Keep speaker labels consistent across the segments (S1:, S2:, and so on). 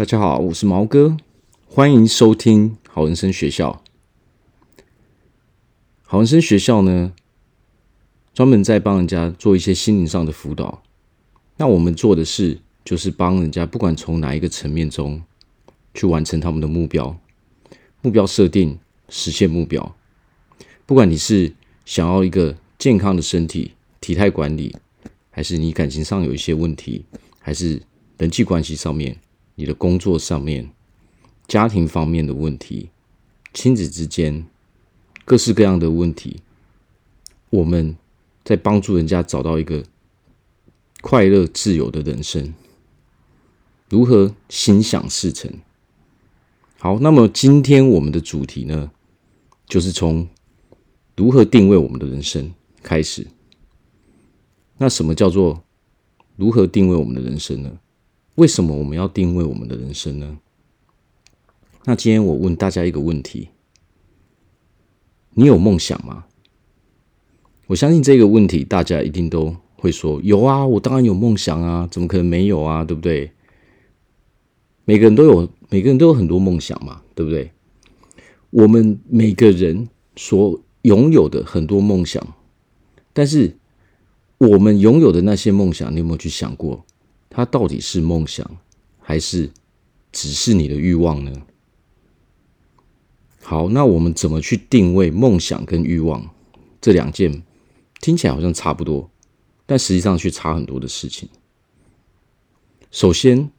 S1: 大家好，我是毛哥，欢迎收听好人生学校。好人生学校呢，专门在帮人家做一些心灵上的辅导。那我们做的事，就是帮人家，不管从哪一个层面中去完成他们的目标，目标设定，实现目标。不管你是想要一个健康的身体、体态管理，还是你感情上有一些问题，还是人际关系上面。你的工作上面、家庭方面的问题、亲子之间各式各样的问题，我们在帮助人家找到一个快乐、自由的人生，如何心想事成？好，那么今天我们的主题呢，就是从如何定位我们的人生开始。那什么叫做如何定位我们的人生呢？为什么我们要定位我们的人生呢？那今天我问大家一个问题：你有梦想吗？我相信这个问题大家一定都会说有啊，我当然有梦想啊，怎么可能没有啊？对不对？每个人都有，每个人都有很多梦想嘛，对不对？我们每个人所拥有的很多梦想，但是我们拥有的那些梦想，你有没有去想过？它到底是梦想，还是只是你的欲望呢？好，那我们怎么去定位梦想跟欲望这两件听起来好像差不多，但实际上却差很多的事情。首先，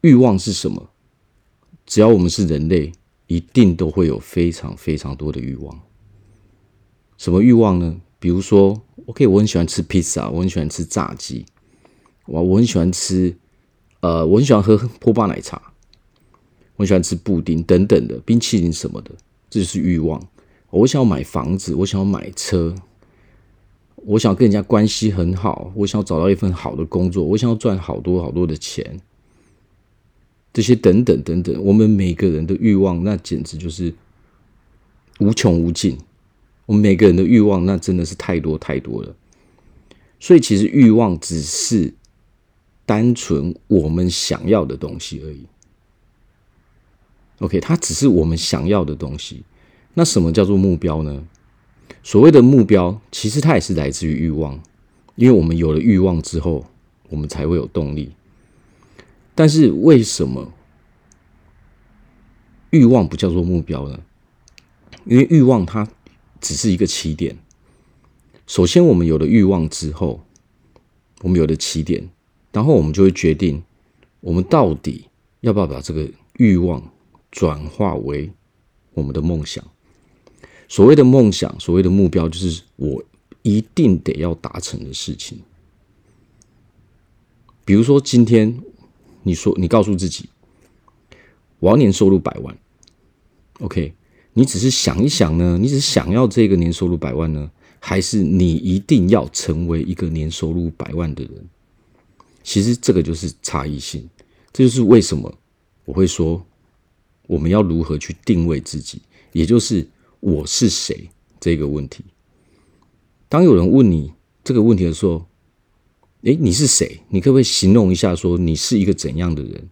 S1: 欲望是什么？只要我们是人类，一定都会有非常非常多的欲望。什么欲望呢？比如说，OK，我很喜欢吃披萨，我很喜欢吃炸鸡。我，我很喜欢吃，呃，我很喜欢喝波霸奶茶，我很喜欢吃布丁等等的冰淇淋什么的，这就是欲望。我想要买房子，我想要买车，我想要跟人家关系很好，我想要找到一份好的工作，我想要赚好多好多的钱，这些等等等等，我们每个人的欲望那简直就是无穷无尽。我们每个人的欲望那真的是太多太多了，所以其实欲望只是。单纯我们想要的东西而已。OK，它只是我们想要的东西。那什么叫做目标呢？所谓的目标，其实它也是来自于欲望，因为我们有了欲望之后，我们才会有动力。但是为什么欲望不叫做目标呢？因为欲望它只是一个起点。首先，我们有了欲望之后，我们有了起点。然后我们就会决定，我们到底要不要把这个欲望转化为我们的梦想。所谓的梦想，所谓的目标，就是我一定得要达成的事情。比如说，今天你说你告诉自己，我要年收入百万。OK，你只是想一想呢？你只是想要这个年收入百万呢？还是你一定要成为一个年收入百万的人？其实这个就是差异性，这就是为什么我会说我们要如何去定位自己，也就是我是谁这个问题。当有人问你这个问题的时候，诶，你是谁？你可不可以形容一下，说你是一个怎样的人？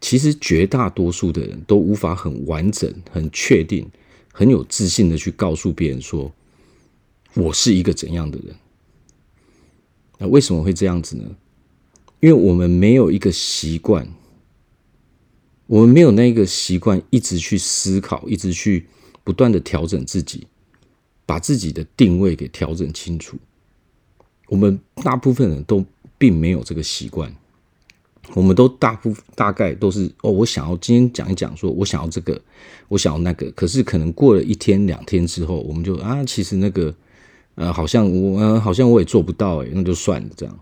S1: 其实绝大多数的人都无法很完整、很确定、很有自信的去告诉别人说我是一个怎样的人。那为什么会这样子呢？因为我们没有一个习惯，我们没有那个习惯，一直去思考，一直去不断的调整自己，把自己的定位给调整清楚。我们大部分人都并没有这个习惯，我们都大部大概都是哦，我想要今天讲一讲，说我想要这个，我想要那个，可是可能过了一天两天之后，我们就啊，其实那个呃，好像我，好像我也做不到，诶，那就算了，这样。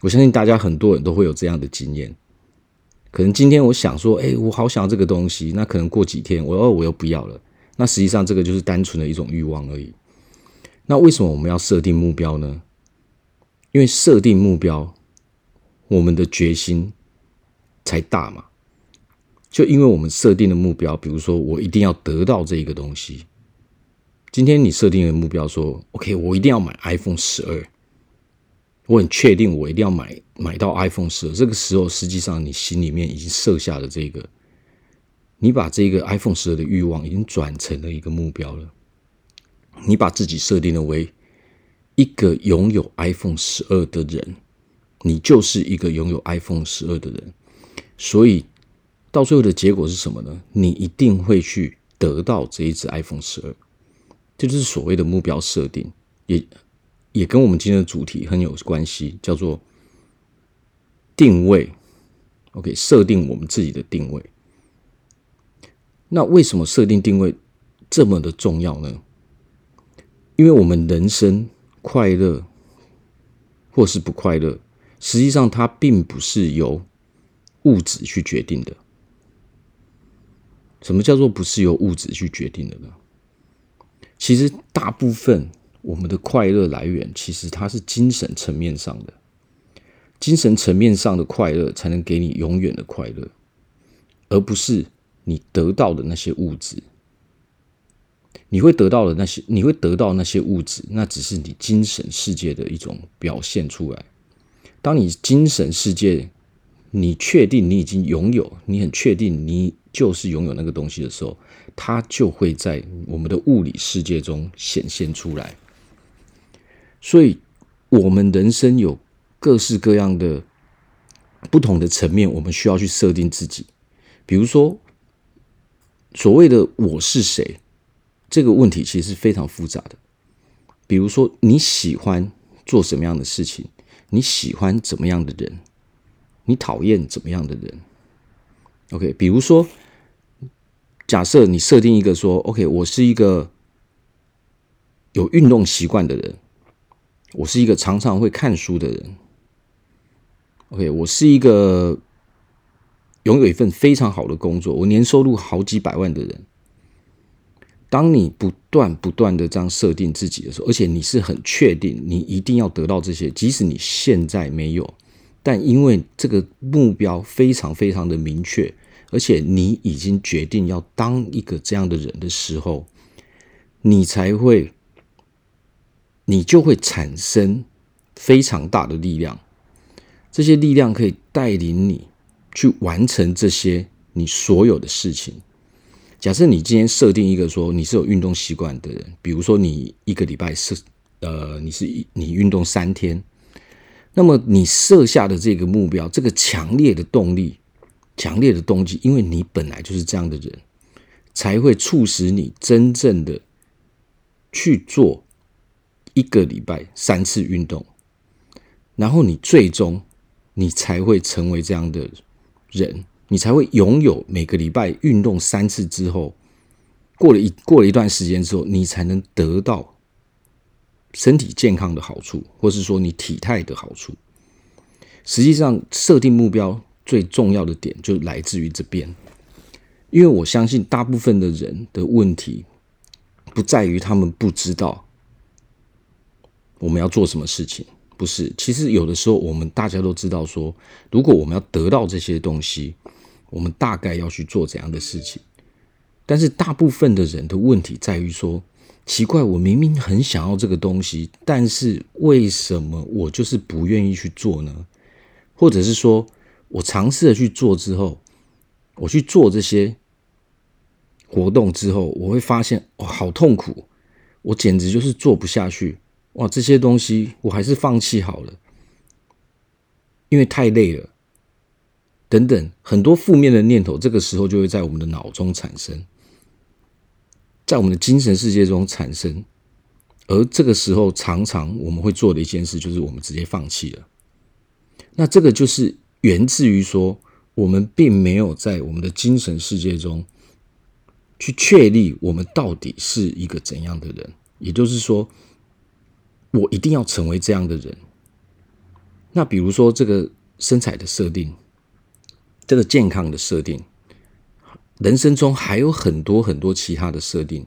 S1: 我相信大家很多人都会有这样的经验，可能今天我想说，哎，我好想要这个东西，那可能过几天我哦，我又不要了。那实际上这个就是单纯的一种欲望而已。那为什么我们要设定目标呢？因为设定目标，我们的决心才大嘛。就因为我们设定的目标，比如说我一定要得到这一个东西。今天你设定的目标说，OK，我一定要买 iPhone 十二。我很确定我一定要买买到 iPhone 十二。这个时候，实际上你心里面已经设下了这个，你把这个 iPhone 十二的欲望已经转成了一个目标了。你把自己设定了为一个拥有 iPhone 十二的人，你就是一个拥有 iPhone 十二的人。所以到最后的结果是什么呢？你一定会去得到这一只 iPhone 十二。这就是所谓的目标设定，也也跟我们今天的主题很有关系，叫做定位。OK，设定我们自己的定位。那为什么设定定位这么的重要呢？因为我们人生快乐或是不快乐，实际上它并不是由物质去决定的。什么叫做不是由物质去决定的呢？其实大部分我们的快乐来源，其实它是精神层面上的，精神层面上的快乐才能给你永远的快乐，而不是你得到的那些物质。你会得到的那些，你会得到那些物质，那只是你精神世界的一种表现出来。当你精神世界，你确定你已经拥有，你很确定你就是拥有那个东西的时候，它就会在我们的物理世界中显现出来。所以，我们人生有各式各样的不同的层面，我们需要去设定自己。比如说，所谓的“我是谁”这个问题，其实是非常复杂的。比如说，你喜欢做什么样的事情？你喜欢怎么样的人？你讨厌怎么样的人？OK，比如说，假设你设定一个说，OK，我是一个有运动习惯的人，我是一个常常会看书的人，OK，我是一个拥有一份非常好的工作，我年收入好几百万的人。当你不断不断的这样设定自己的时候，而且你是很确定你一定要得到这些，即使你现在没有。但因为这个目标非常非常的明确，而且你已经决定要当一个这样的人的时候，你才会，你就会产生非常大的力量。这些力量可以带领你去完成这些你所有的事情。假设你今天设定一个说你是有运动习惯的人，比如说你一个礼拜是呃，你是你运动三天。那么你设下的这个目标，这个强烈的动力、强烈的动机，因为你本来就是这样的人，才会促使你真正的去做一个礼拜三次运动，然后你最终你才会成为这样的人，你才会拥有每个礼拜运动三次之后，过了一过了一段时间之后，你才能得到。身体健康的好处，或是说你体态的好处，实际上设定目标最重要的点就来自于这边。因为我相信大部分的人的问题不在于他们不知道我们要做什么事情，不是。其实有的时候我们大家都知道说，如果我们要得到这些东西，我们大概要去做怎样的事情。但是大部分的人的问题在于说。奇怪，我明明很想要这个东西，但是为什么我就是不愿意去做呢？或者是说我尝试了去做之后，我去做这些活动之后，我会发现哇，好痛苦，我简直就是做不下去。哇，这些东西我还是放弃好了，因为太累了。等等，很多负面的念头，这个时候就会在我们的脑中产生。在我们的精神世界中产生，而这个时候常常我们会做的一件事，就是我们直接放弃了。那这个就是源自于说，我们并没有在我们的精神世界中去确立我们到底是一个怎样的人。也就是说，我一定要成为这样的人。那比如说这个身材的设定，这个健康的设定。人生中还有很多很多其他的设定。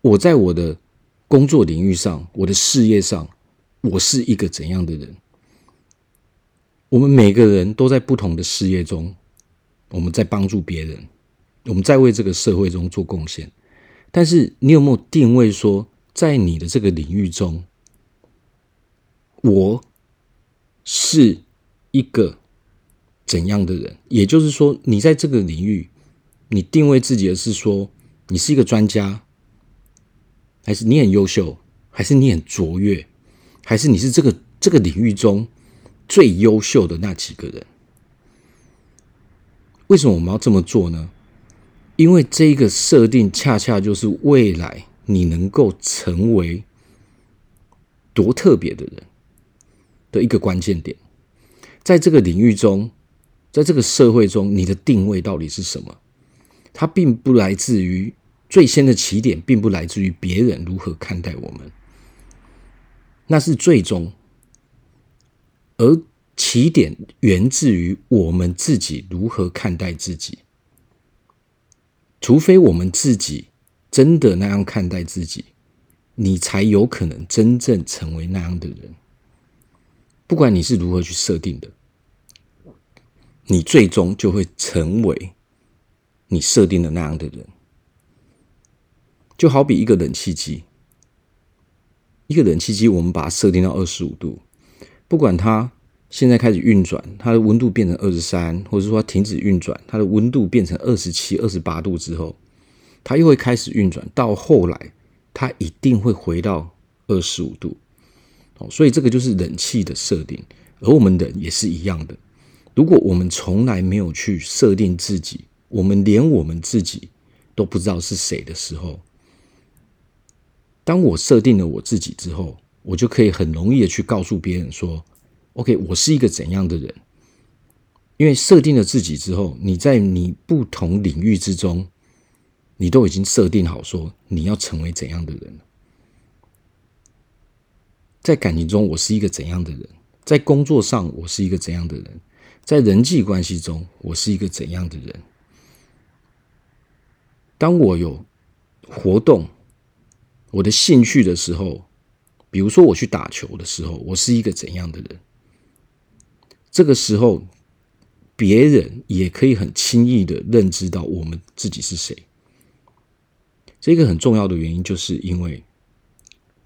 S1: 我在我的工作领域上，我的事业上，我是一个怎样的人？我们每个人都在不同的事业中，我们在帮助别人，我们在为这个社会中做贡献。但是，你有没有定位说，在你的这个领域中，我是一个怎样的人？也就是说，你在这个领域，你定位自己的是说，你是一个专家，还是你很优秀，还是你很卓越，还是你是这个这个领域中最优秀的那几个人？为什么我们要这么做呢？因为这个设定恰恰就是未来你能够成为多特别的人的一个关键点。在这个领域中，在这个社会中，你的定位到底是什么？它并不来自于最先的起点，并不来自于别人如何看待我们，那是最终，而。起点源自于我们自己如何看待自己，除非我们自己真的那样看待自己，你才有可能真正成为那样的人。不管你是如何去设定的，你最终就会成为你设定的那样的人。就好比一个冷气机，一个冷气机，我们把它设定到二十五度，不管它。现在开始运转，它的温度变成二十三，或者说它停止运转，它的温度变成二十七、二十八度之后，它又会开始运转。到后来，它一定会回到二十五度。哦，所以这个就是冷气的设定，而我们人也是一样的。如果我们从来没有去设定自己，我们连我们自己都不知道是谁的时候，当我设定了我自己之后，我就可以很容易的去告诉别人说。OK，我是一个怎样的人？因为设定了自己之后，你在你不同领域之中，你都已经设定好说你要成为怎样的人。在感情中，我是一个怎样的人？在工作上，我是一个怎样的人？在人际关系中，我是一个怎样的人？当我有活动、我的兴趣的时候，比如说我去打球的时候，我是一个怎样的人？这个时候，别人也可以很轻易的认知到我们自己是谁。这个很重要的原因，就是因为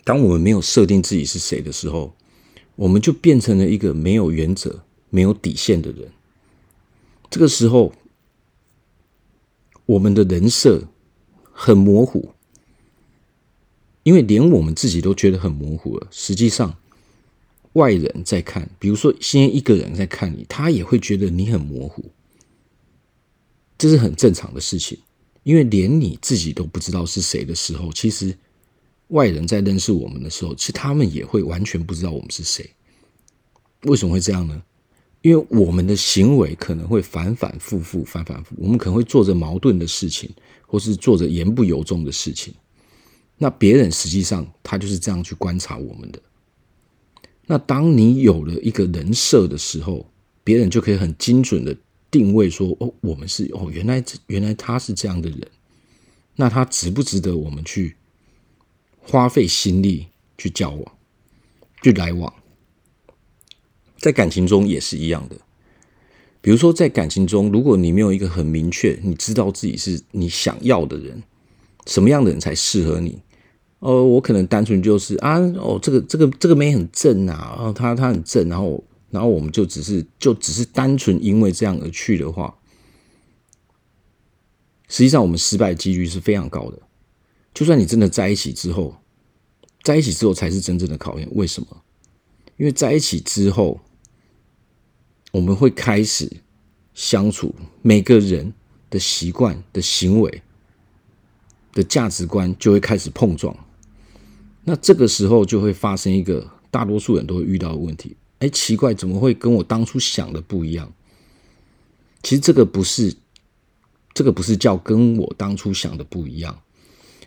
S1: 当我们没有设定自己是谁的时候，我们就变成了一个没有原则、没有底线的人。这个时候，我们的人设很模糊，因为连我们自己都觉得很模糊了。实际上，外人在看，比如说，先一个人在看你，他也会觉得你很模糊，这是很正常的事情。因为连你自己都不知道是谁的时候，其实外人在认识我们的时候，其实他们也会完全不知道我们是谁。为什么会这样呢？因为我们的行为可能会反反复复，反反复，我们可能会做着矛盾的事情，或是做着言不由衷的事情。那别人实际上他就是这样去观察我们的。那当你有了一个人设的时候，别人就可以很精准的定位说：“哦，我们是哦，原来原来他是这样的人，那他值不值得我们去花费心力去交往、去来往？”在感情中也是一样的。比如说，在感情中，如果你没有一个很明确，你知道自己是你想要的人，什么样的人才适合你？哦，我可能单纯就是啊，哦，这个这个这个妹很正啊，哦，他他很正，然后然后我们就只是就只是单纯因为这样而去的话，实际上我们失败几率是非常高的。就算你真的在一起之后，在一起之后才是真正的考验。为什么？因为在一起之后，我们会开始相处，每个人的习惯、的行为、的价值观就会开始碰撞。那这个时候就会发生一个大多数人都会遇到的问题，哎，奇怪，怎么会跟我当初想的不一样？其实这个不是，这个不是叫跟我当初想的不一样，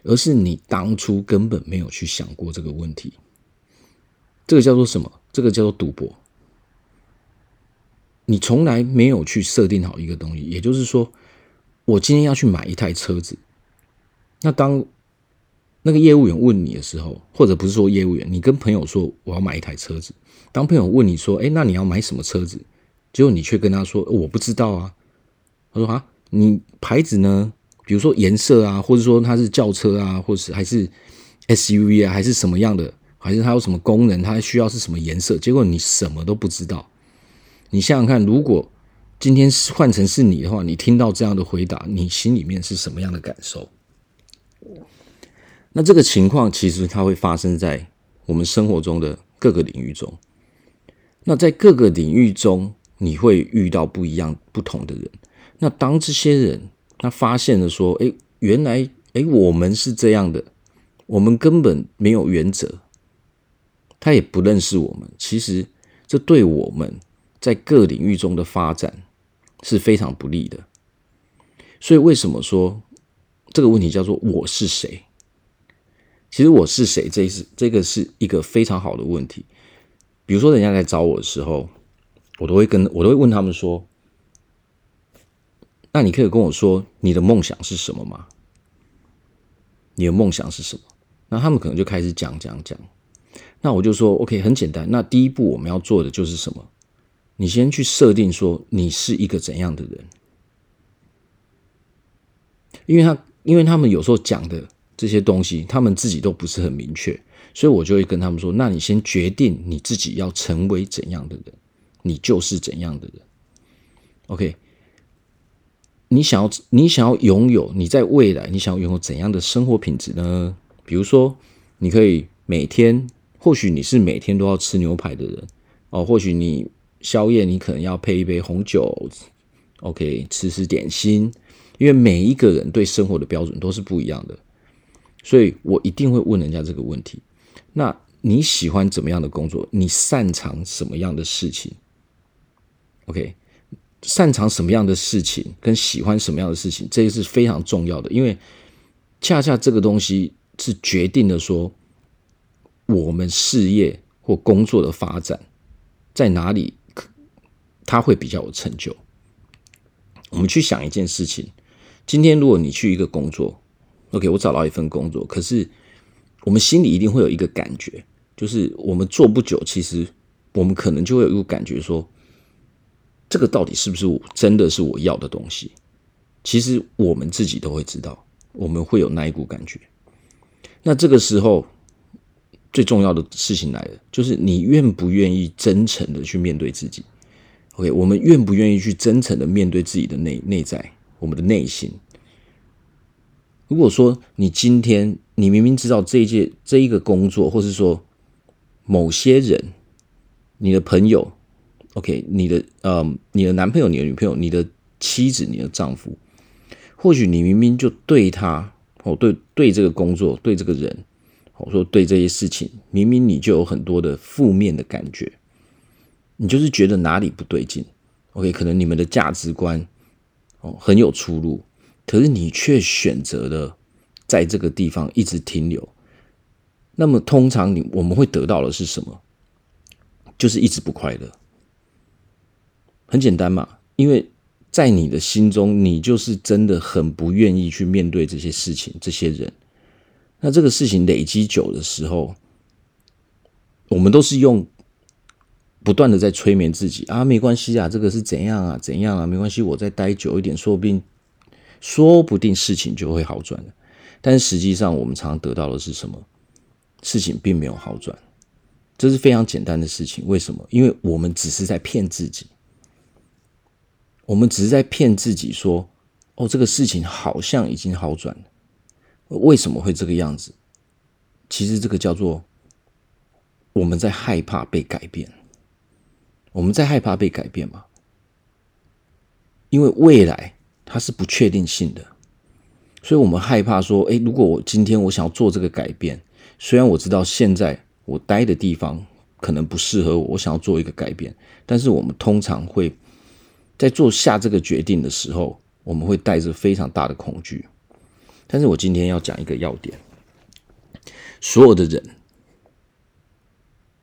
S1: 而是你当初根本没有去想过这个问题。这个叫做什么？这个叫做赌博。你从来没有去设定好一个东西，也就是说，我今天要去买一台车子，那当。那个业务员问你的时候，或者不是说业务员，你跟朋友说我要买一台车子。当朋友问你说：“哎，那你要买什么车子？”结果你却跟他说：“我不知道啊。”他说：“啊，你牌子呢？比如说颜色啊，或者说它是轿车啊，或是还是 SUV 啊，还是什么样的？还是它有什么功能？它需要是什么颜色？”结果你什么都不知道。你想想看，如果今天换成是你的话，你听到这样的回答，你心里面是什么样的感受？那这个情况其实它会发生在我们生活中的各个领域中。那在各个领域中，你会遇到不一样、不同的人。那当这些人他发现了说：“哎，原来哎，我们是这样的，我们根本没有原则，他也不认识我们。其实这对我们在各领域中的发展是非常不利的。所以为什么说这个问题叫做‘我是谁’？其实‘我是谁’这是这个是一个非常好的问题。比如说，人家来找我的时候，我都会跟我都会问他们说：“那你可以跟我说你的梦想是什么吗？你的梦想是什么？”那他们可能就开始讲讲讲。那我就说：“OK，很简单。那第一步我们要做的就是什么？你先去设定说你是一个怎样的人，因为他因为他们有时候讲的这些东西，他们自己都不是很明确。”所以我就会跟他们说：“那你先决定你自己要成为怎样的人，你就是怎样的人。OK，你想要你想要拥有你在未来你想拥有怎样的生活品质呢？比如说，你可以每天，或许你是每天都要吃牛排的人哦，或许你宵夜你可能要配一杯红酒，OK，吃吃点心，因为每一个人对生活的标准都是不一样的，所以我一定会问人家这个问题。”那你喜欢怎么样的工作？你擅长什么样的事情？OK，擅长什么样的事情跟喜欢什么样的事情，这个是非常重要的，因为恰恰这个东西是决定了说我们事业或工作的发展在哪里，它会比较有成就。我们去想一件事情，今天如果你去一个工作，OK，我找到一份工作，可是。我们心里一定会有一个感觉，就是我们做不久，其实我们可能就会有一个感觉说，这个到底是不是我真的是我要的东西？其实我们自己都会知道，我们会有那一股感觉。那这个时候最重要的事情来了，就是你愿不愿意真诚的去面对自己？OK，我们愿不愿意去真诚的面对自己的内内在，我们的内心？如果说你今天你明明知道这一届这一个工作，或是说某些人，你的朋友，OK，你的呃，你的男朋友、你的女朋友、你的妻子、你的丈夫，或许你明明就对他哦，对对这个工作、对这个人，或说对这些事情，明明你就有很多的负面的感觉，你就是觉得哪里不对劲，OK，可能你们的价值观哦很有出入。可是你却选择了在这个地方一直停留，那么通常你我们会得到的是什么？就是一直不快乐。很简单嘛，因为在你的心中，你就是真的很不愿意去面对这些事情、这些人。那这个事情累积久的时候，我们都是用不断的在催眠自己啊，没关系啊，这个是怎样啊，怎样啊，没关系，我再待久一点，说不定。说不定事情就会好转了，但实际上我们常常得到的是什么？事情并没有好转，这是非常简单的事情。为什么？因为我们只是在骗自己，我们只是在骗自己说：“哦，这个事情好像已经好转了。”为什么会这个样子？其实这个叫做我们在害怕被改变，我们在害怕被改变嘛？因为未来。它是不确定性的，所以我们害怕说：诶，如果我今天我想要做这个改变，虽然我知道现在我待的地方可能不适合我，我想要做一个改变，但是我们通常会在做下这个决定的时候，我们会带着非常大的恐惧。但是我今天要讲一个要点：所有的人，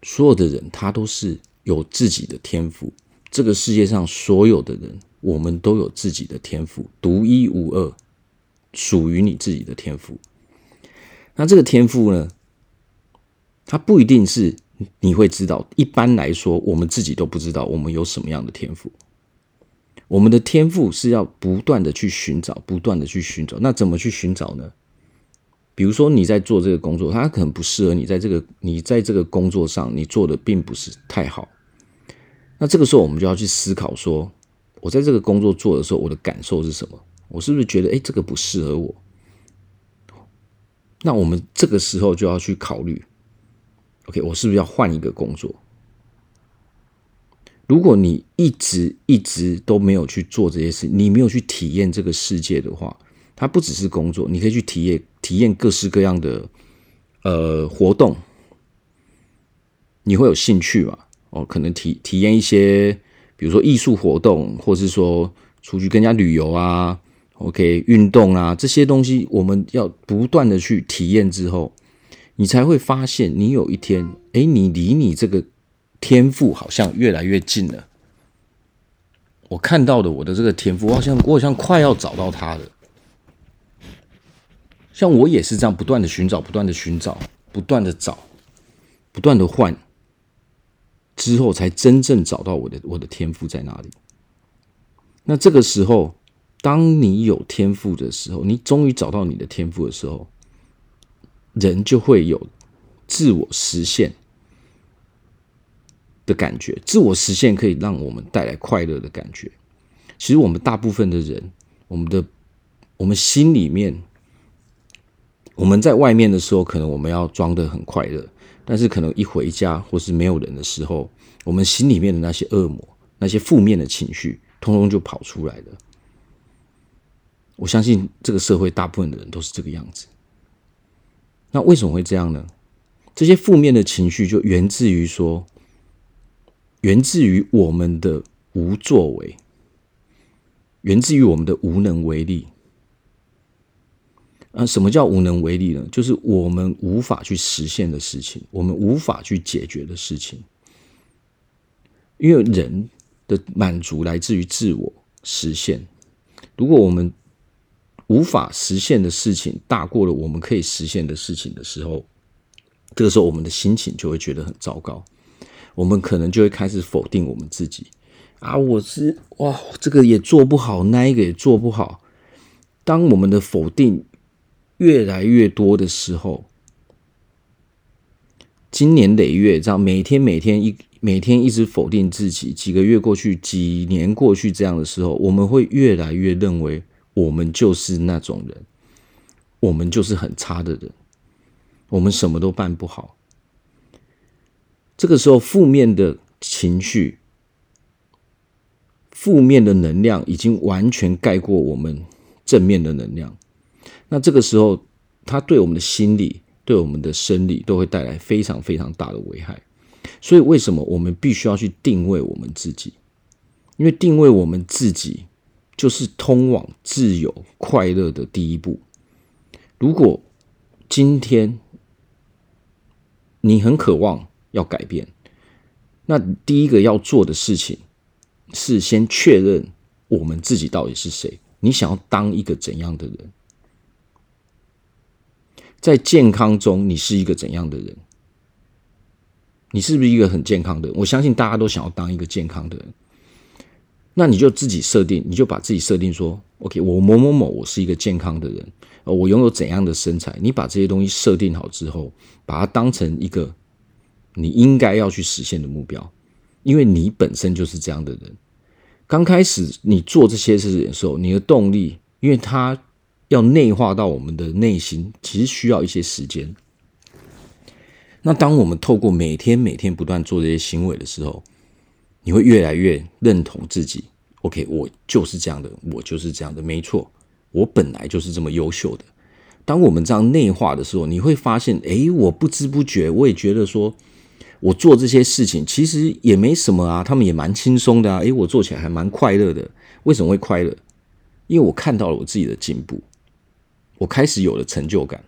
S1: 所有的人，他都是有自己的天赋。这个世界上所有的人。我们都有自己的天赋，独一无二，属于你自己的天赋。那这个天赋呢？它不一定是你会知道。一般来说，我们自己都不知道我们有什么样的天赋。我们的天赋是要不断的去寻找，不断的去寻找。那怎么去寻找呢？比如说你在做这个工作，它可能不适合你，在这个你在这个工作上，你做的并不是太好。那这个时候，我们就要去思考说，我在这个工作做的时候，我的感受是什么？我是不是觉得，哎，这个不适合我？那我们这个时候就要去考虑，OK，我是不是要换一个工作？如果你一直一直都没有去做这些事，你没有去体验这个世界的话，它不只是工作，你可以去体验体验各式各样的呃活动，你会有兴趣嘛？哦，可能体体验一些，比如说艺术活动，或是说出去跟人家旅游啊，OK，运动啊，这些东西我们要不断的去体验之后，你才会发现，你有一天，哎，你离你这个。天赋好像越来越近了。我看到的我的这个天赋，我好像我好像快要找到它了。像我也是这样不断的寻找，不断的寻找，不断的找，不断的换，之后才真正找到我的我的天赋在哪里。那这个时候，当你有天赋的时候，你终于找到你的天赋的时候，人就会有自我实现的感觉，自我实现可以让我们带来快乐的感觉。其实我们大部分的人，我们的我们心里面，我们在外面的时候，可能我们要装得很快乐，但是可能一回家或是没有人的时候，我们心里面的那些恶魔、那些负面的情绪，通通就跑出来了。我相信这个社会大部分的人都是这个样子。那为什么会这样呢？这些负面的情绪就源自于说。源自于我们的无作为，源自于我们的无能为力。啊，什么叫无能为力呢？就是我们无法去实现的事情，我们无法去解决的事情。因为人的满足来自于自我实现。如果我们无法实现的事情大过了我们可以实现的事情的时候，这个时候我们的心情就会觉得很糟糕。我们可能就会开始否定我们自己啊！我是哇，这个也做不好，那一个也做不好。当我们的否定越来越多的时候，经年累月这样，每天每天一每天一直否定自己，几个月过去，几年过去，这样的时候，我们会越来越认为我们就是那种人，我们就是很差的人，我们什么都办不好。这个时候，负面的情绪、负面的能量已经完全盖过我们正面的能量。那这个时候，它对我们的心理、对我们的生理都会带来非常非常大的危害。所以，为什么我们必须要去定位我们自己？因为定位我们自己，就是通往自由、快乐的第一步。如果今天你很渴望，要改变，那第一个要做的事情是先确认我们自己到底是谁。你想要当一个怎样的人？在健康中，你是一个怎样的人？你是不是一个很健康的人？我相信大家都想要当一个健康的人。那你就自己设定，你就把自己设定说：“OK，我某某某，我是一个健康的人，我拥有怎样的身材？”你把这些东西设定好之后，把它当成一个。你应该要去实现的目标，因为你本身就是这样的人。刚开始你做这些事情的时候，你的动力，因为它要内化到我们的内心，其实需要一些时间。那当我们透过每天每天不断做这些行为的时候，你会越来越认同自己。OK，我就是这样的，我就是这样的，没错，我本来就是这么优秀的。当我们这样内化的时候，你会发现，诶，我不知不觉，我也觉得说。我做这些事情其实也没什么啊，他们也蛮轻松的啊。诶，我做起来还蛮快乐的。为什么会快乐？因为我看到了我自己的进步，我开始有了成就感，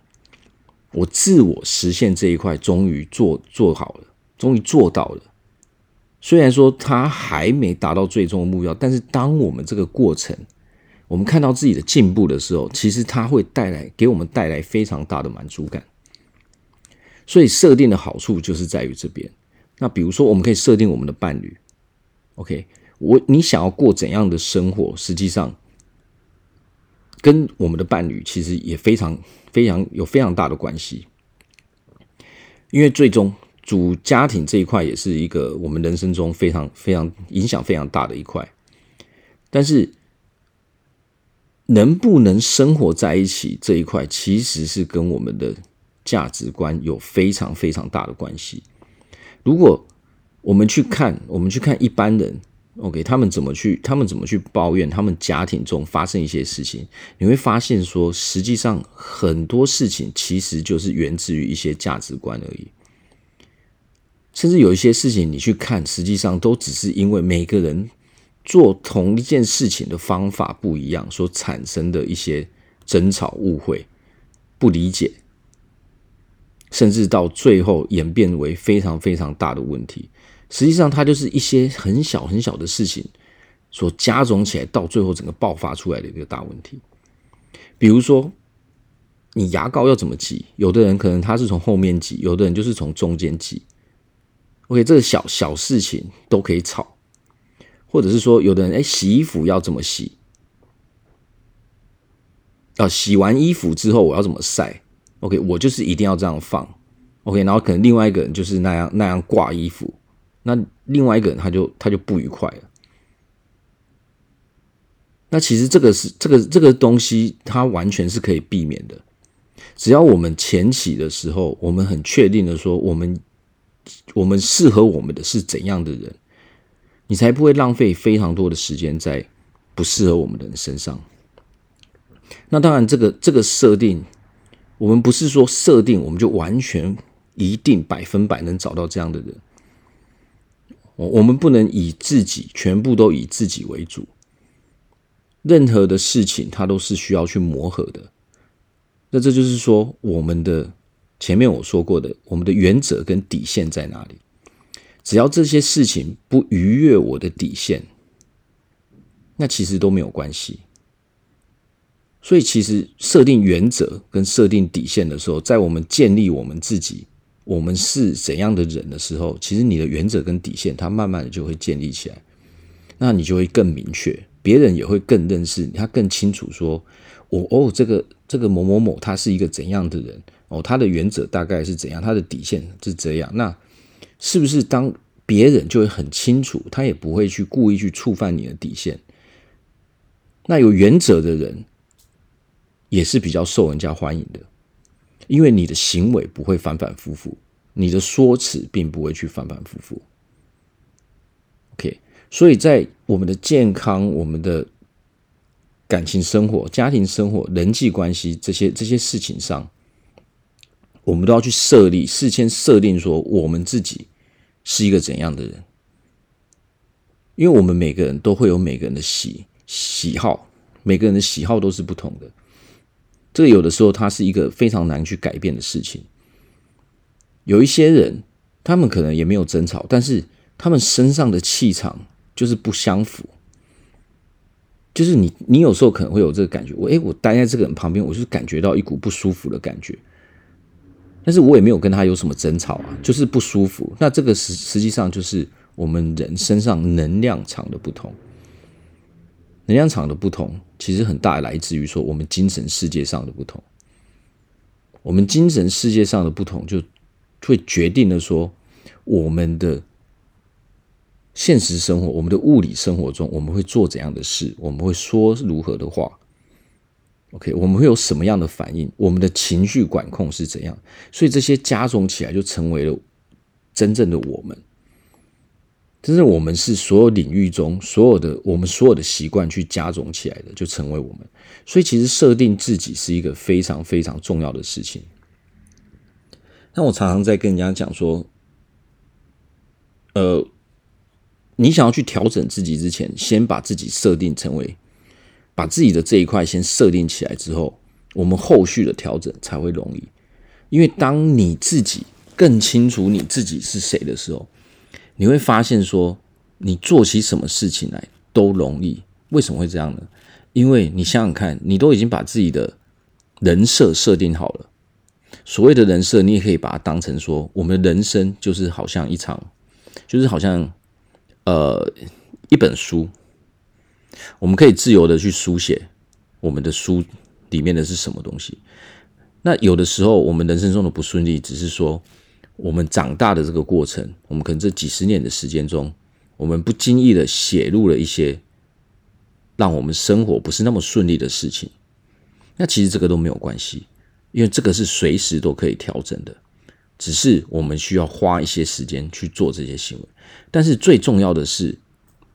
S1: 我自我实现这一块终于做做好了，终于做到了。虽然说他还没达到最终的目标，但是当我们这个过程，我们看到自己的进步的时候，其实它会带来给我们带来非常大的满足感。所以设定的好处就是在于这边。那比如说，我们可以设定我们的伴侣，OK，我你想要过怎样的生活，实际上跟我们的伴侣其实也非常非常有非常大的关系。因为最终主家庭这一块也是一个我们人生中非常非常影响非常大的一块，但是能不能生活在一起这一块，其实是跟我们的价值观有非常非常大的关系。如果我们去看，我们去看一般人。OK，他们怎么去？他们怎么去抱怨他们家庭中发生一些事情？你会发现说，实际上很多事情其实就是源自于一些价值观而已。甚至有一些事情你去看，实际上都只是因为每个人做同一件事情的方法不一样，所产生的一些争吵、误会、不理解，甚至到最后演变为非常非常大的问题。实际上，它就是一些很小很小的事情所加总起来，到最后整个爆发出来的一个大问题。比如说，你牙膏要怎么挤？有的人可能他是从后面挤，有的人就是从中间挤。OK，这个小小事情都可以吵，或者是说，有的人哎，洗衣服要怎么洗？啊，洗完衣服之后我要怎么晒？OK，我就是一定要这样放。OK，然后可能另外一个人就是那样那样挂衣服。那另外一个人他就他就不愉快了。那其实这个是这个这个东西，它完全是可以避免的。只要我们前期的时候，我们很确定的说，我们我们适合我们的是怎样的人，你才不会浪费非常多的时间在不适合我们的人身上。那当然，这个这个设定，我们不是说设定我们就完全一定百分百能找到这样的人。我我们不能以自己全部都以自己为主，任何的事情它都是需要去磨合的。那这就是说，我们的前面我说过的，我们的原则跟底线在哪里？只要这些事情不逾越我的底线，那其实都没有关系。所以，其实设定原则跟设定底线的时候，在我们建立我们自己。我们是怎样的人的时候，其实你的原则跟底线，它慢慢的就会建立起来，那你就会更明确，别人也会更认识，他更清楚说，我哦，这个这个某某某，他是一个怎样的人哦，他的原则大概是怎样，他的底线是这样，那是不是当别人就会很清楚，他也不会去故意去触犯你的底线？那有原则的人也是比较受人家欢迎的。因为你的行为不会反反复复，你的说辞并不会去反反复复。OK，所以在我们的健康、我们的感情生活、家庭生活、人际关系这些这些事情上，我们都要去设立，事先设定说我们自己是一个怎样的人，因为我们每个人都会有每个人的喜喜好，每个人的喜好都是不同的。这个有的时候，它是一个非常难去改变的事情。有一些人，他们可能也没有争吵，但是他们身上的气场就是不相符。就是你，你有时候可能会有这个感觉，我诶，我待在这个人旁边，我就是感觉到一股不舒服的感觉。但是我也没有跟他有什么争吵啊，就是不舒服。那这个实实际上就是我们人身上能量场的不同。能量场的不同，其实很大来自于说我们精神世界上的不同。我们精神世界上的不同，就会决定了说我们的现实生活、我们的物理生活中，我们会做怎样的事，我们会说如何的话。OK，我们会有什么样的反应？我们的情绪管控是怎样？所以这些加总起来，就成为了真正的我们。真正我们是所有领域中所有的我们所有的习惯去加总起来的，就成为我们。所以，其实设定自己是一个非常非常重要的事情。那我常常在跟人家讲说，呃，你想要去调整自己之前，先把自己设定成为，把自己的这一块先设定起来之后，我们后续的调整才会容易。因为当你自己更清楚你自己是谁的时候，你会发现，说你做起什么事情来都容易。为什么会这样呢？因为你想想看，你都已经把自己的人设设定好了。所谓的人设，你也可以把它当成说，我们的人生就是好像一场，就是好像呃一本书，我们可以自由的去书写我们的书里面的是什么东西。那有的时候，我们人生中的不顺利，只是说。我们长大的这个过程，我们可能这几十年的时间中，我们不经意的写入了一些让我们生活不是那么顺利的事情。那其实这个都没有关系，因为这个是随时都可以调整的，只是我们需要花一些时间去做这些行为。但是最重要的是，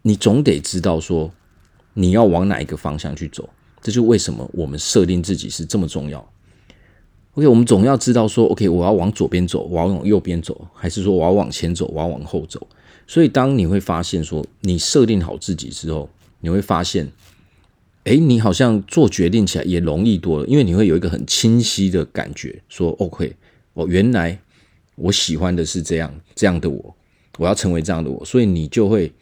S1: 你总得知道说你要往哪一个方向去走。这就为什么我们设定自己是这么重要。OK，我们总要知道说，OK，我要往左边走，我要往右边走，还是说我要往前走，我要往后走？所以，当你会发现说，你设定好自己之后，你会发现，哎，你好像做决定起来也容易多了，因为你会有一个很清晰的感觉，说，OK，哦，原来我喜欢的是这样这样的我，我要成为这样的我，所以你就会。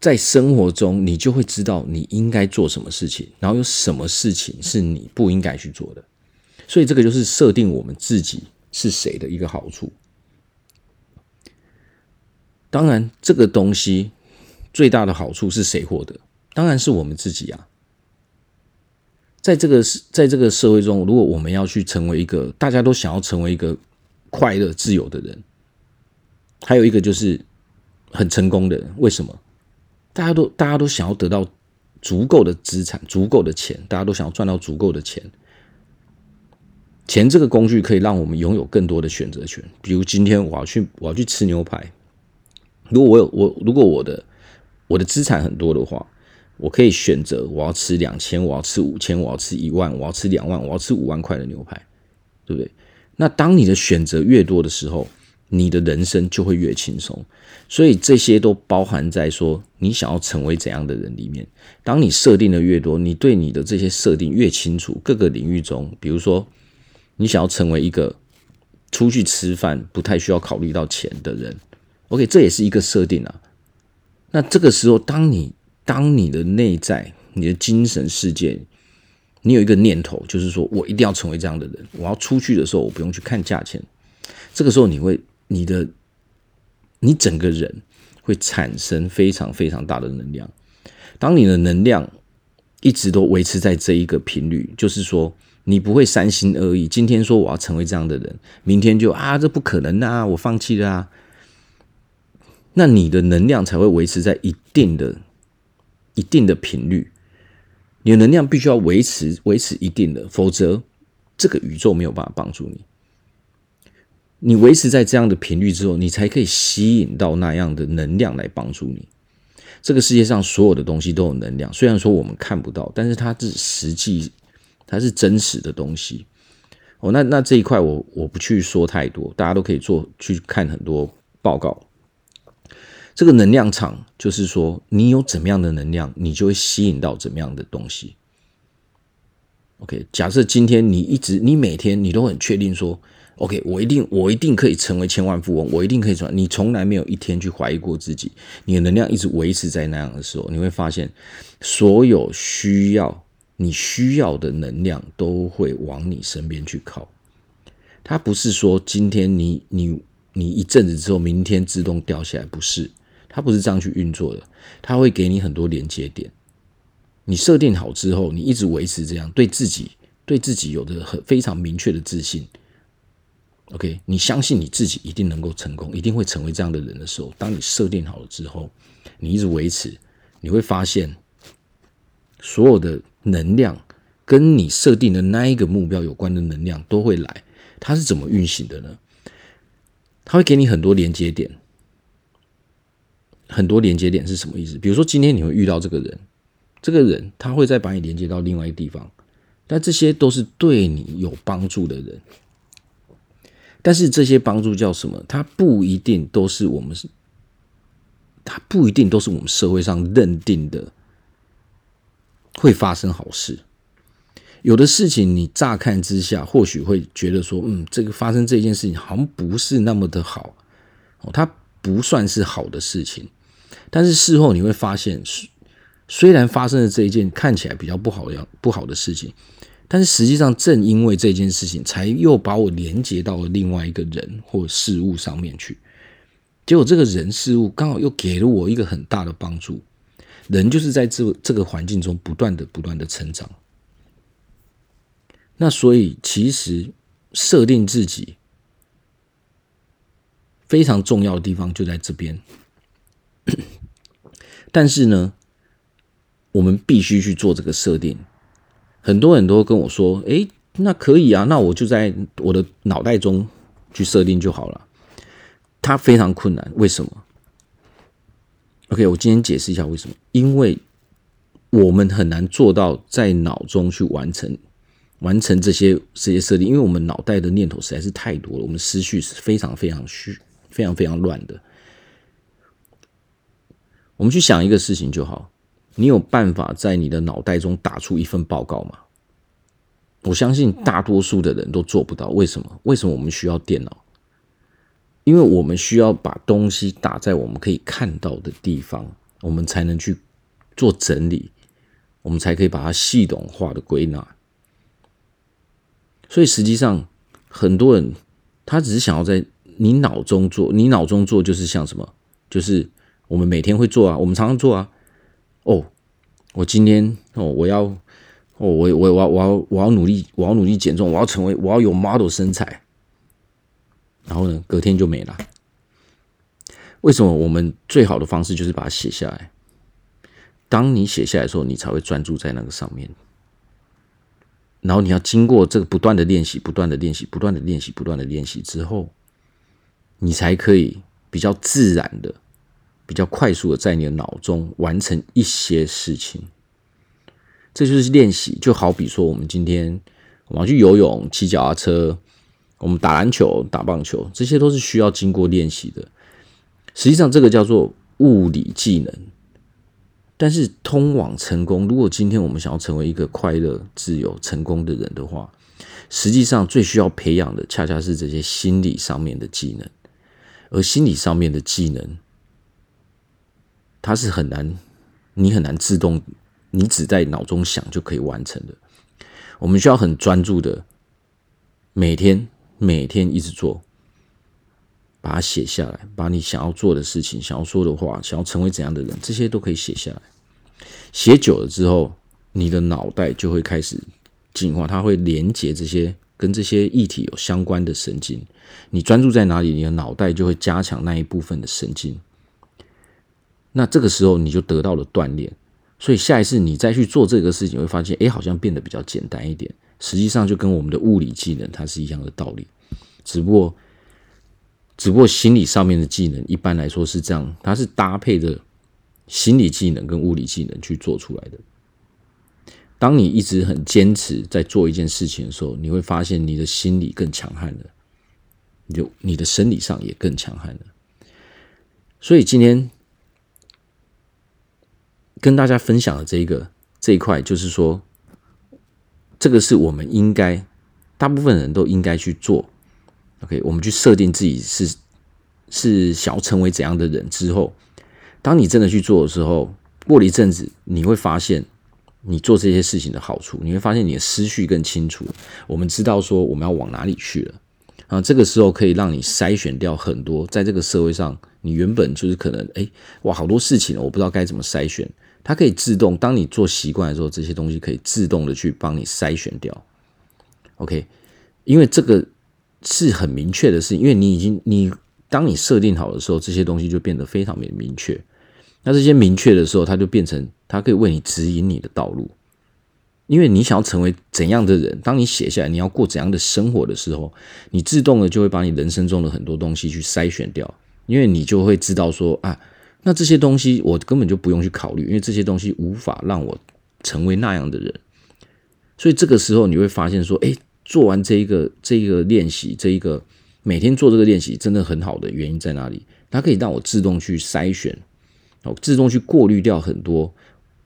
S1: 在生活中，你就会知道你应该做什么事情，然后有什么事情是你不应该去做的。所以，这个就是设定我们自己是谁的一个好处。当然，这个东西最大的好处是谁获得？当然是我们自己啊。在这个在这个社会中，如果我们要去成为一个大家都想要成为一个快乐、自由的人，还有一个就是很成功的人，为什么？大家都大家都想要得到足够的资产、足够的钱，大家都想要赚到足够的钱。钱这个工具可以让我们拥有更多的选择权。比如今天我要去我要去吃牛排，如果我有我如果我的我的资产很多的话，我可以选择我要吃两千，我要吃五千，我要吃一万，我要吃两万，我要吃五万块的牛排，对不对？那当你的选择越多的时候，你的人生就会越轻松，所以这些都包含在说你想要成为怎样的人里面。当你设定的越多，你对你的这些设定越清楚，各个领域中，比如说你想要成为一个出去吃饭不太需要考虑到钱的人，OK，这也是一个设定啊。那这个时候，当你当你的内在、你的精神世界，你有一个念头，就是说我一定要成为这样的人，我要出去的时候，我不用去看价钱。这个时候，你会。你的，你整个人会产生非常非常大的能量。当你的能量一直都维持在这一个频率，就是说你不会三心二意。今天说我要成为这样的人，明天就啊，这不可能啊，我放弃了啊。那你的能量才会维持在一定的、一定的频率。你的能量必须要维持、维持一定的，否则这个宇宙没有办法帮助你。你维持在这样的频率之后，你才可以吸引到那样的能量来帮助你。这个世界上所有的东西都有能量，虽然说我们看不到，但是它是实际，它是真实的东西。哦，那那这一块我我不去说太多，大家都可以做去看很多报告。这个能量场就是说，你有怎么样的能量，你就会吸引到怎么样的东西。OK，假设今天你一直，你每天你都很确定说。OK，我一定，我一定可以成为千万富翁，我一定可以赚。你从来没有一天去怀疑过自己，你的能量一直维持在那样的时候，你会发现，所有需要你需要的能量都会往你身边去靠。它不是说今天你你你一阵子之后，明天自动掉下来，不是，它不是这样去运作的。它会给你很多连接点，你设定好之后，你一直维持这样，对自己对自己有着很非常明确的自信。OK，你相信你自己一定能够成功，一定会成为这样的人的时候，当你设定好了之后，你一直维持，你会发现所有的能量跟你设定的那一个目标有关的能量都会来。它是怎么运行的呢？它会给你很多连接点，很多连接点是什么意思？比如说今天你会遇到这个人，这个人他会再把你连接到另外一个地方，但这些都是对你有帮助的人。但是这些帮助叫什么？它不一定都是我们，它不一定都是我们社会上认定的会发生好事。有的事情你乍看之下或许会觉得说，嗯，这个发生这件事情好像不是那么的好，哦，它不算是好的事情。但是事后你会发现，虽然发生了这一件看起来比较不好的不好的事情。但是实际上，正因为这件事情，才又把我连接到了另外一个人或事物上面去。结果，这个人事物刚好又给了我一个很大的帮助。人就是在这这个环境中不断的、不断的成长。那所以，其实设定自己非常重要的地方就在这边。但是呢，我们必须去做这个设定。很多人都跟我说：“诶，那可以啊，那我就在我的脑袋中去设定就好了。”它非常困难，为什么？OK，我今天解释一下为什么。因为我们很难做到在脑中去完成完成这些这些设定，因为我们脑袋的念头实在是太多了，我们思绪是非常非常虚、非常非常乱的。我们去想一个事情就好，你有办法在你的脑袋中打出一份报告吗？我相信大多数的人都做不到。为什么？为什么我们需要电脑？因为我们需要把东西打在我们可以看到的地方，我们才能去做整理，我们才可以把它系统化的归纳。所以实际上，很多人他只是想要在你脑中做，你脑中做就是像什么？就是我们每天会做啊，我们常常做啊。哦，我今天哦，我要哦，我我我要我要我要努力，我要努力减重，我要成为，我要有 model 身材。然后呢，隔天就没了。为什么？我们最好的方式就是把它写下来。当你写下来的时候，你才会专注在那个上面。然后你要经过这个不断的练习、不断的练习、不断的练习、不断的练习之后，你才可以比较自然的、比较快速的在你的脑中完成一些事情。这就是练习。就好比说，我们今天我们要去游泳、骑脚踏车。我们打篮球、打棒球，这些都是需要经过练习的。实际上，这个叫做物理技能。但是，通往成功，如果今天我们想要成为一个快乐、自由、成功的人的话，实际上最需要培养的，恰恰是这些心理上面的技能。而心理上面的技能，它是很难，你很难自动，你只在脑中想就可以完成的。我们需要很专注的每天。每天一直做，把它写下来，把你想要做的事情、想要说的话、想要成为怎样的人，这些都可以写下来。写久了之后，你的脑袋就会开始进化，它会连接这些跟这些议题有相关的神经。你专注在哪里，你的脑袋就会加强那一部分的神经。那这个时候你就得到了锻炼，所以下一次你再去做这个事情，会发现，哎，好像变得比较简单一点。实际上就跟我们的物理技能它是一样的道理，只不过，只不过心理上面的技能一般来说是这样，它是搭配着心理技能跟物理技能去做出来的。当你一直很坚持在做一件事情的时候，你会发现你的心理更强悍了，你就你的生理上也更强悍了。所以今天跟大家分享的这一个这一块，就是说。这个是我们应该，大部分人都应该去做。OK，我们去设定自己是是想要成为怎样的人之后，当你真的去做的时候，过了一阵子，你会发现你做这些事情的好处，你会发现你的思绪更清楚。我们知道说我们要往哪里去了啊，这个时候可以让你筛选掉很多在这个社会上你原本就是可能哎哇好多事情我不知道该怎么筛选。它可以自动，当你做习惯的时候，这些东西可以自动的去帮你筛选掉。OK，因为这个是很明确的事情，因为你已经你当你设定好的时候，这些东西就变得非常的明确。那这些明确的时候，它就变成它可以为你指引你的道路。因为你想要成为怎样的人，当你写下来你要过怎样的生活的时候，你自动的就会把你人生中的很多东西去筛选掉，因为你就会知道说啊。那这些东西我根本就不用去考虑，因为这些东西无法让我成为那样的人。所以这个时候你会发现说，哎，做完这一个这一个练习，这一个每天做这个练习，真的很好的原因在哪里？它可以让我自动去筛选，哦，自动去过滤掉很多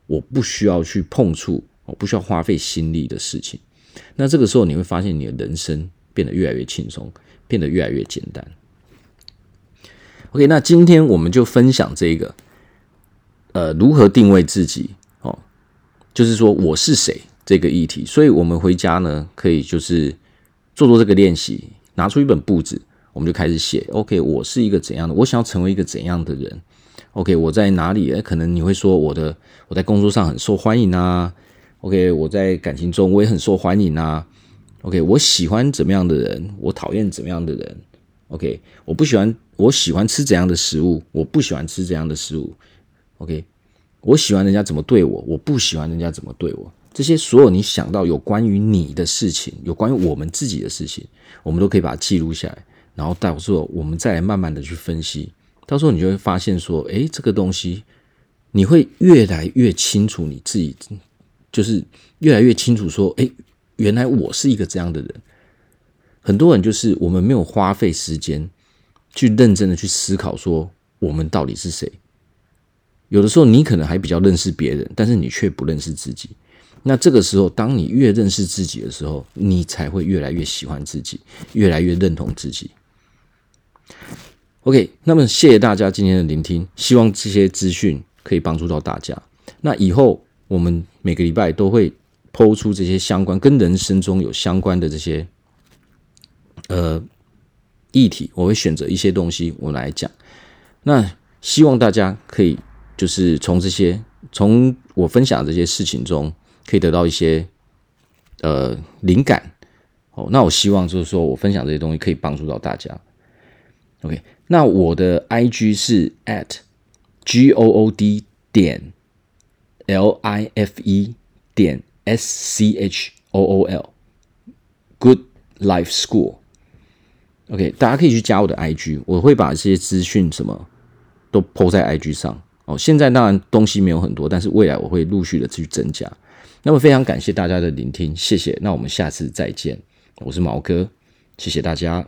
S1: 我不需要去碰触、我不需要花费心力的事情。那这个时候你会发现你的人生变得越来越轻松，变得越来越简单。OK，那今天我们就分享这个，呃，如何定位自己哦，就是说我是谁这个议题。所以，我们回家呢，可以就是做做这个练习，拿出一本簿子，我们就开始写。OK，我是一个怎样的？我想要成为一个怎样的人？OK，我在哪里？可能你会说，我的我在工作上很受欢迎啊。OK，我在感情中我也很受欢迎啊。OK，我喜欢怎么样的人？我讨厌怎么样的人？OK，我不喜欢，我喜欢吃怎样的食物，我不喜欢吃怎样的食物。OK，我喜欢人家怎么对我，我不喜欢人家怎么对我。这些所有你想到有关于你的事情，有关于我们自己的事情，我们都可以把它记录下来，然后到时候我们再来慢慢的去分析。到时候你就会发现说，诶，这个东西你会越来越清楚你自己，就是越来越清楚说，诶，原来我是一个这样的人。很多人就是我们没有花费时间去认真的去思考说，我们到底是谁。有的时候你可能还比较认识别人，但是你却不认识自己。那这个时候，当你越认识自己的时候，你才会越来越喜欢自己，越来越认同自己。OK，那么谢谢大家今天的聆听，希望这些资讯可以帮助到大家。那以后我们每个礼拜都会抛出这些相关跟人生中有相关的这些呃议题，我会选择一些东西我来讲。那希望大家可以就是从这些从我分享的这些事情中。可以得到一些呃灵感哦，那我希望就是说我分享这些东西可以帮助到大家。OK，那我的 IG 是 at G O O D 点 L I F E 点 S C H O O L Good Life School。OK，大家可以去加我的 IG，我会把这些资讯什么都 po 在 IG 上哦。现在当然东西没有很多，但是未来我会陆续的去增加。那么非常感谢大家的聆听，谢谢。那我们下次再见，我是毛哥，谢谢大家。